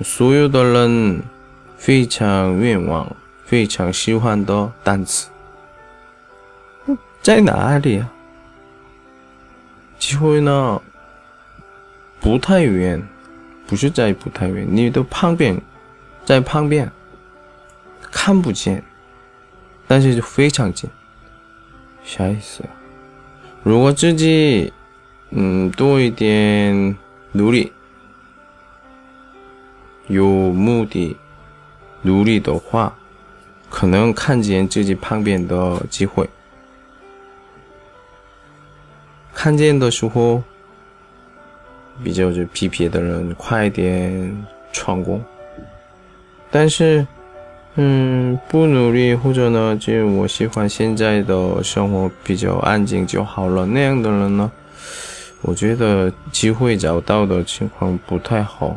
所有的人非常愿望、非常喜欢的单词，在哪里啊？机会呢？不太远，不是在不太远，你的旁边，在旁边，看不见，但是就非常近。啥意思？如果自己嗯多一点努力，有目的努力的话，可能看见自己旁边的机会。看见的时候，比较就皮皮的人快点成功，但是。嗯，不努力或者呢，就我喜欢现在的生活比较安静就好了。那样的人呢，我觉得机会找到的情况不太好，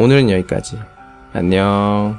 오늘은 여기까지. 안녕.